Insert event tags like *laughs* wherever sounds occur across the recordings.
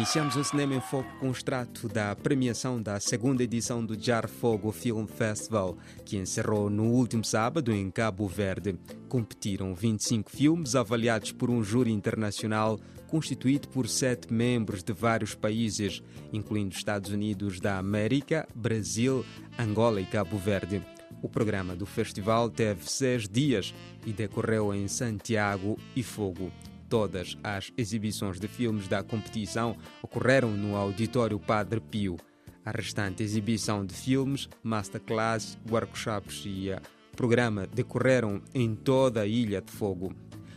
Iniciamos o Cinema em Foco com o extrato da premiação da segunda edição do Jar Fogo Film Festival, que encerrou no último sábado em Cabo Verde. Competiram 25 filmes avaliados por um júri internacional constituído por sete membros de vários países, incluindo Estados Unidos da América, Brasil, Angola e Cabo Verde. O programa do festival teve seis dias e decorreu em Santiago e Fogo. Todas as exibições de filmes da competição ocorreram no Auditório Padre Pio. A restante exibição de filmes, masterclass, workshops e programa decorreram em toda a Ilha de Fogo.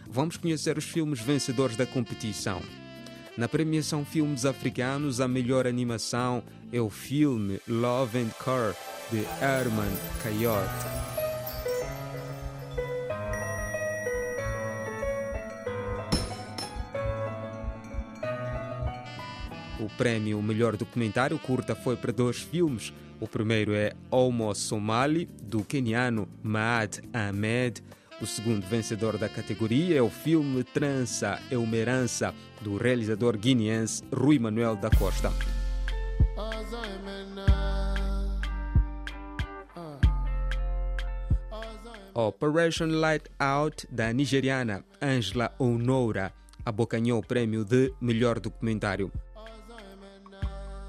Vamos conhecer os filmes vencedores da competição. Na premiação Filmes Africanos, a melhor animação é o filme Love and Car, de Herman Coyote. O prémio Melhor Documentário Curta foi para dois filmes. O primeiro é Homo Somali, do keniano Maad Ahmed. O segundo vencedor da categoria é o filme Trança é uma herança, do realizador guineense Rui Manuel da Costa. Operation Light Out, da nigeriana Angela Onoura, abocanhou o prêmio de melhor documentário.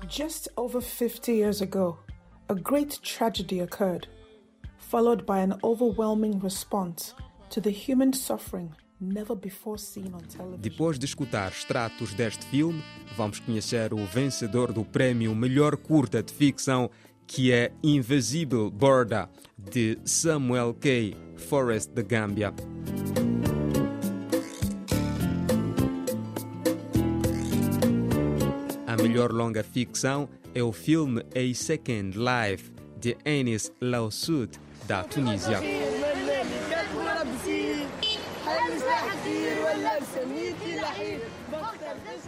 Just over 50 years ago, a great tragedy occurred, followed by an overwhelming response to the human suffering never before seen on television. Depois de escutar extratos deste filme, vamos conhecer o vencedor do prêmio Melhor Curta de Ficção, que é Invisible Border, de Samuel K. Forrest da Gâmbia. Melhor longa ficção é o filme A Second Life, de Anis Laussoud, da Tunísia.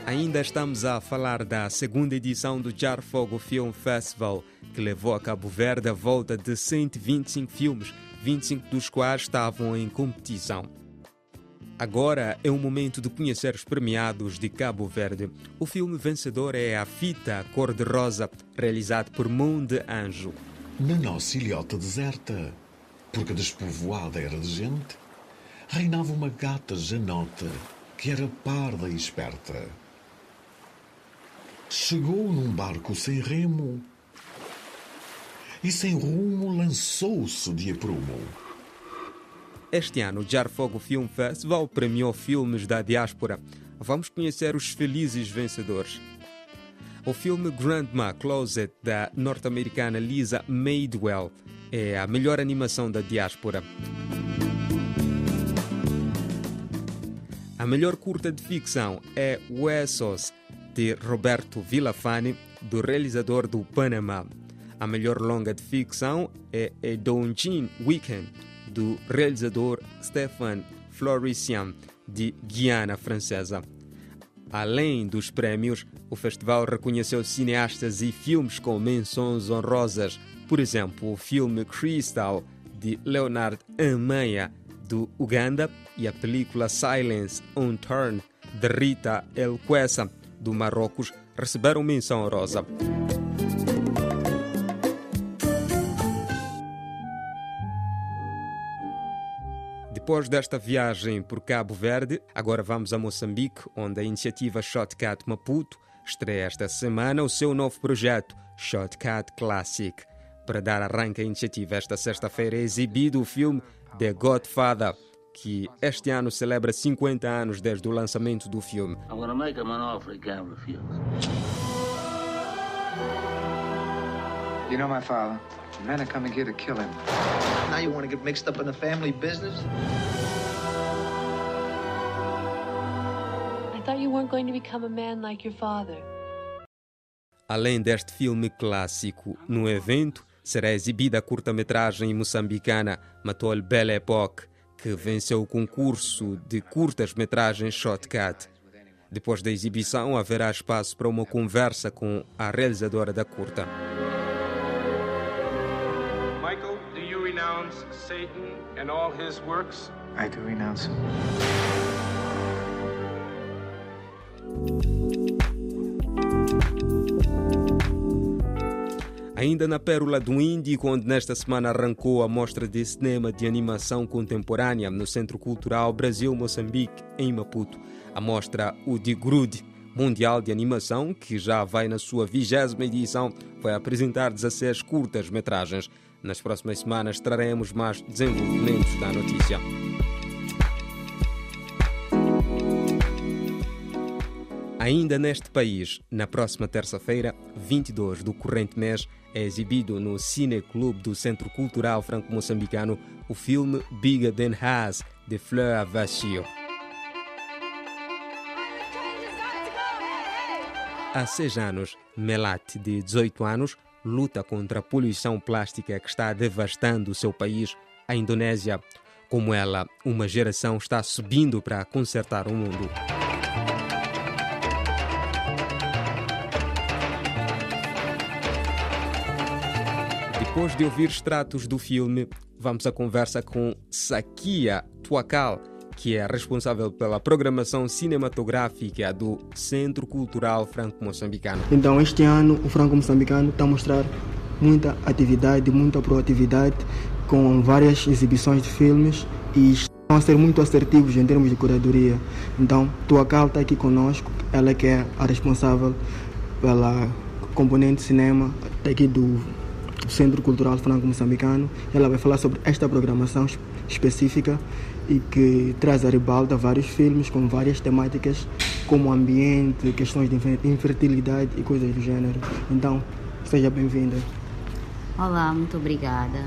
Ainda estamos a falar da segunda edição do Jar Fogo Film Festival, que levou a Cabo Verde a volta de 125 filmes, 25 dos quais estavam em competição. Agora é o momento de conhecer os premiados de Cabo Verde. O filme vencedor é A Fita Cor-de-Rosa, realizado por Mão de Anjo. Na nossa ilhota deserta, porque despovoada era de gente, reinava uma gata janota que era parda e esperta. Chegou num barco sem remo e sem rumo lançou-se de aprumo. Este ano, o Jar Fogo Film Festival premiou filmes da diáspora. Vamos conhecer os felizes vencedores. O filme Grandma Closet, da norte-americana Lisa Madewell, é a melhor animação da diáspora. A melhor curta de ficção é Huesos, de Roberto Villafane, do realizador do Panamá. A melhor longa de ficção é A Donjin Weekend, do realizador Stéphane Florician, de Guiana Francesa. Além dos prémios, o festival reconheceu cineastas e filmes com menções honrosas, por exemplo, o filme Crystal, de Leonard Ameia, do Uganda, e a película Silence on Turn, de Rita El do Marrocos, receberam menção honrosa. Depois desta viagem por Cabo Verde, agora vamos a Moçambique, onde a iniciativa Shotcut Maputo estreia esta semana o seu novo projeto, Shotcut Classic. Para dar arranque à iniciativa, esta sexta-feira é exibido o filme The Godfather, que este ano celebra 50 anos desde o lançamento do filme. I'm gonna make him an offer he can't refuse. You know my father. Men are coming here to kill him. Now you want to get mixed up in the family business? I thought you weren't going to become a man like your father. Além deste filme clássico, no evento será exibida a curta-metragem moçambicana Matol Belle Époque, que venceu o concurso de curtas-metragens Shotcut. Depois da exibição, haverá espaço para uma conversa com a realizadora da curta. renounce Satan and all his works? I do renounce him. Ainda na Pérola do Índico, onde nesta semana arrancou a mostra de cinema de animação contemporânea no Centro Cultural Brasil-Moçambique, em Maputo. A mostra O de Grude, Mundial de Animação, que já vai na sua vigésima edição, vai apresentar 16 curtas-metragens. Nas próximas semanas traremos mais desenvolvimentos da notícia. Ainda neste país, na próxima terça-feira, 22 do corrente mês, é exibido no Cine Clube do Centro Cultural Franco-Moçambicano o filme Bigger Than Has, de Fleur Vachio. Há seis anos, Melat, de 18 anos, luta contra a poluição plástica que está devastando o seu país, a Indonésia. Como ela, uma geração está subindo para consertar o mundo. Depois de ouvir extratos do filme, vamos à conversa com Sakia Tuakal, que é responsável pela programação cinematográfica do Centro Cultural Franco-Moçambicano. Então, este ano, o Franco-Moçambicano está a mostrar muita atividade, muita proatividade, com várias exibições de filmes e estão a ser muito assertivos em termos de curadoria. Então, Tuakal está aqui conosco, ela que é a responsável pela componente cinema daqui do Centro Cultural Franco-Moçambicano. Ela vai falar sobre esta programação específica e que traz à ribalta vários filmes com várias temáticas como ambiente, questões de infertilidade e coisas do gênero. Então, seja bem-vinda. Olá, muito obrigada.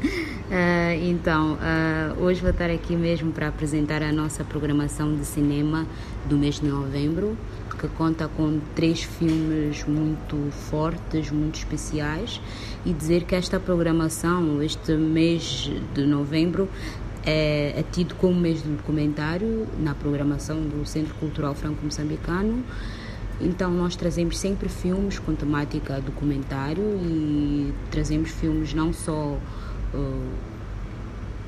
Uh, *laughs* então, uh, hoje vou estar aqui mesmo para apresentar a nossa programação de cinema do mês de novembro, que conta com três filmes muito fortes, muito especiais, e dizer que esta programação, este mês de novembro, é, é tido como mês do documentário na programação do Centro Cultural Franco-Moçambicano. Então nós trazemos sempre filmes com temática documentário e trazemos filmes não só uh,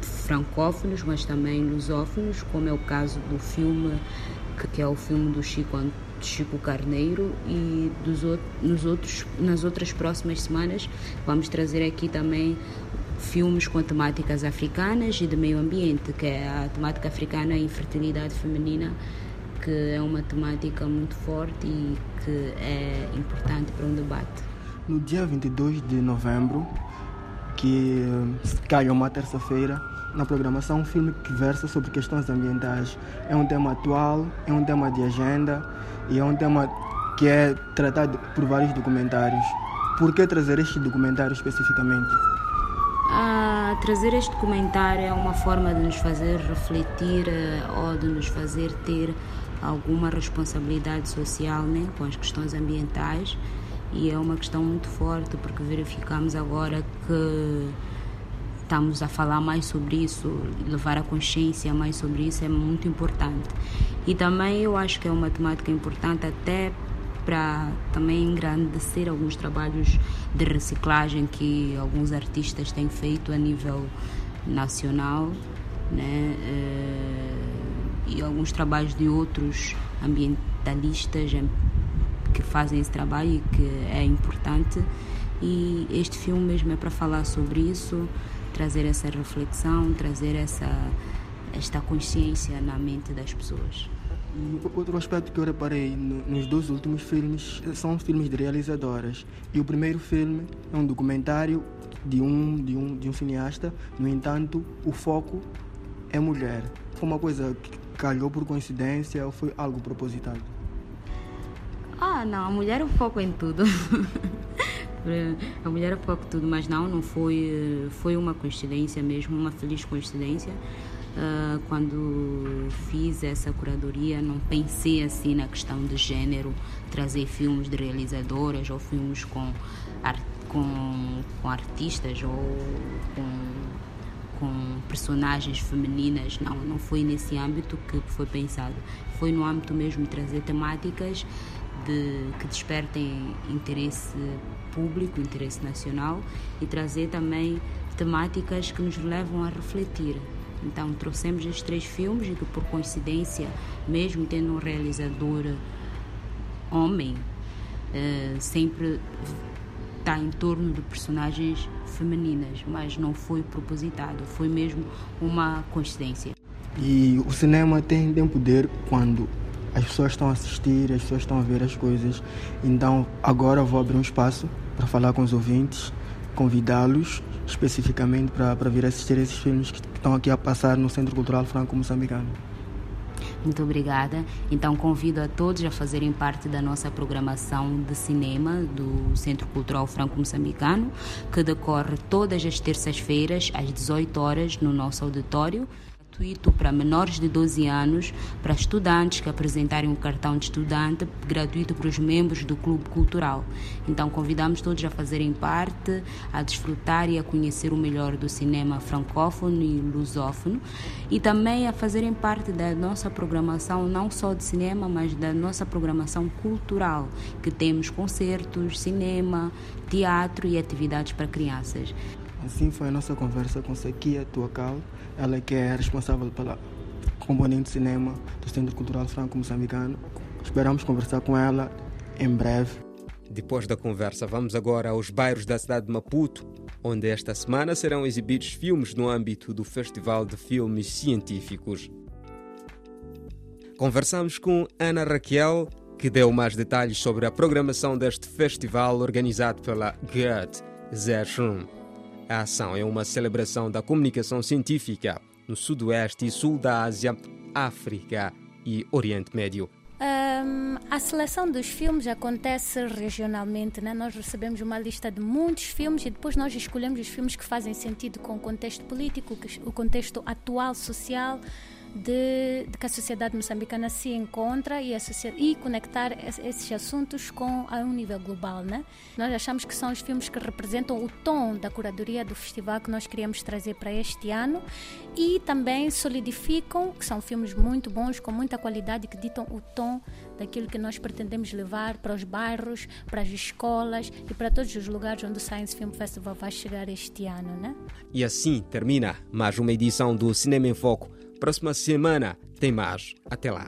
francófonos, mas também lusófonos, como é o caso do filme que, que é o filme do Chico Chico Carneiro e dos, nos outros, nas outras próximas semanas vamos trazer aqui também filmes com temáticas africanas e de meio ambiente, que é a temática africana e infertilidade feminina, que é uma temática muito forte e que é importante para um debate. No dia 22 de novembro, que cai uma terça-feira, na programação um filme que versa sobre questões ambientais. É um tema atual, é um tema de agenda e é um tema que é tratado por vários documentários. Por que trazer este documentário especificamente? Trazer este documentário é uma forma de nos fazer refletir eh, ou de nos fazer ter alguma responsabilidade social né, com as questões ambientais e é uma questão muito forte porque verificamos agora que estamos a falar mais sobre isso, levar a consciência mais sobre isso é muito importante. E também eu acho que é uma temática importante até para também engrandecer alguns trabalhos de reciclagem que alguns artistas têm feito a nível nacional, né? Eh, e alguns trabalhos de outros ambientalistas que fazem esse trabalho e que é importante. E este filme mesmo é para falar sobre isso, trazer essa reflexão, trazer essa, esta consciência na mente das pessoas. Outro aspecto que eu reparei nos dois últimos filmes são filmes de realizadoras. E o primeiro filme é um documentário de um, de um, de um cineasta, no entanto, o foco é mulher. Foi uma coisa que calhou por coincidência ou foi algo propositado? Ah, não, a mulher é o foco em tudo. *laughs* a mulher é o foco em tudo, mas não, não foi, foi uma coincidência mesmo, uma feliz coincidência. Uh, quando fiz essa curadoria, não pensei assim na questão de gênero, trazer filmes de realizadoras ou filmes com, art, com, com artistas ou com, com personagens femininas. Não, não foi nesse âmbito que foi pensado. Foi no âmbito mesmo de trazer temáticas de, que despertem interesse público, interesse nacional e trazer também temáticas que nos levam a refletir. Então trouxemos estes três filmes e que por coincidência, mesmo tendo um realizador homem, uh, sempre está em torno de personagens femininas, mas não foi propositado, foi mesmo uma coincidência. E o cinema tem, tem poder quando as pessoas estão a assistir, as pessoas estão a ver as coisas. Então agora vou abrir um espaço para falar com os ouvintes, convidá-los especificamente para, para vir assistir esses filmes que estão aqui a passar no Centro Cultural Franco-Moçambicano. Muito obrigada. Então convido a todos a fazerem parte da nossa programação de cinema do Centro Cultural Franco-Moçambicano, que decorre todas as terças-feiras às 18 horas no nosso auditório gratuito para menores de 12 anos, para estudantes que apresentarem um cartão de estudante, gratuito para os membros do clube cultural. Então convidamos todos a fazerem parte, a desfrutar e a conhecer o melhor do cinema francófono e lusófono e também a fazerem parte da nossa programação não só de cinema, mas da nossa programação cultural, que temos concertos, cinema, teatro e atividades para crianças. Assim foi a nossa conversa com Sakia Tuacal, ela que é responsável pela componente de cinema do Centro Cultural Franco-Moçambicano. Esperamos conversar com ela em breve. Depois da conversa, vamos agora aos bairros da cidade de Maputo, onde esta semana serão exibidos filmes no âmbito do Festival de Filmes Científicos. Conversamos com Ana Raquel, que deu mais detalhes sobre a programação deste festival organizado pela Goethe Zerschum. A ação é uma celebração da comunicação científica no Sudoeste e Sul da Ásia, África e Oriente Médio. Um, a seleção dos filmes acontece regionalmente, né? nós recebemos uma lista de muitos filmes e depois nós escolhemos os filmes que fazem sentido com o contexto político, o contexto atual social de, de, que a sociedade moçambicana se encontra e, e conectar esses assuntos com a um nível global, né? Nós achamos que são os filmes que representam o tom da curadoria do festival que nós queríamos trazer para este ano e também solidificam que são filmes muito bons com muita qualidade que ditam o tom daquilo que nós pretendemos levar para os bairros, para as escolas e para todos os lugares onde o Science Film Festival vai chegar este ano, né? E assim termina mais uma edição do Cinema em Foco Próxima semana tem mais. Até lá.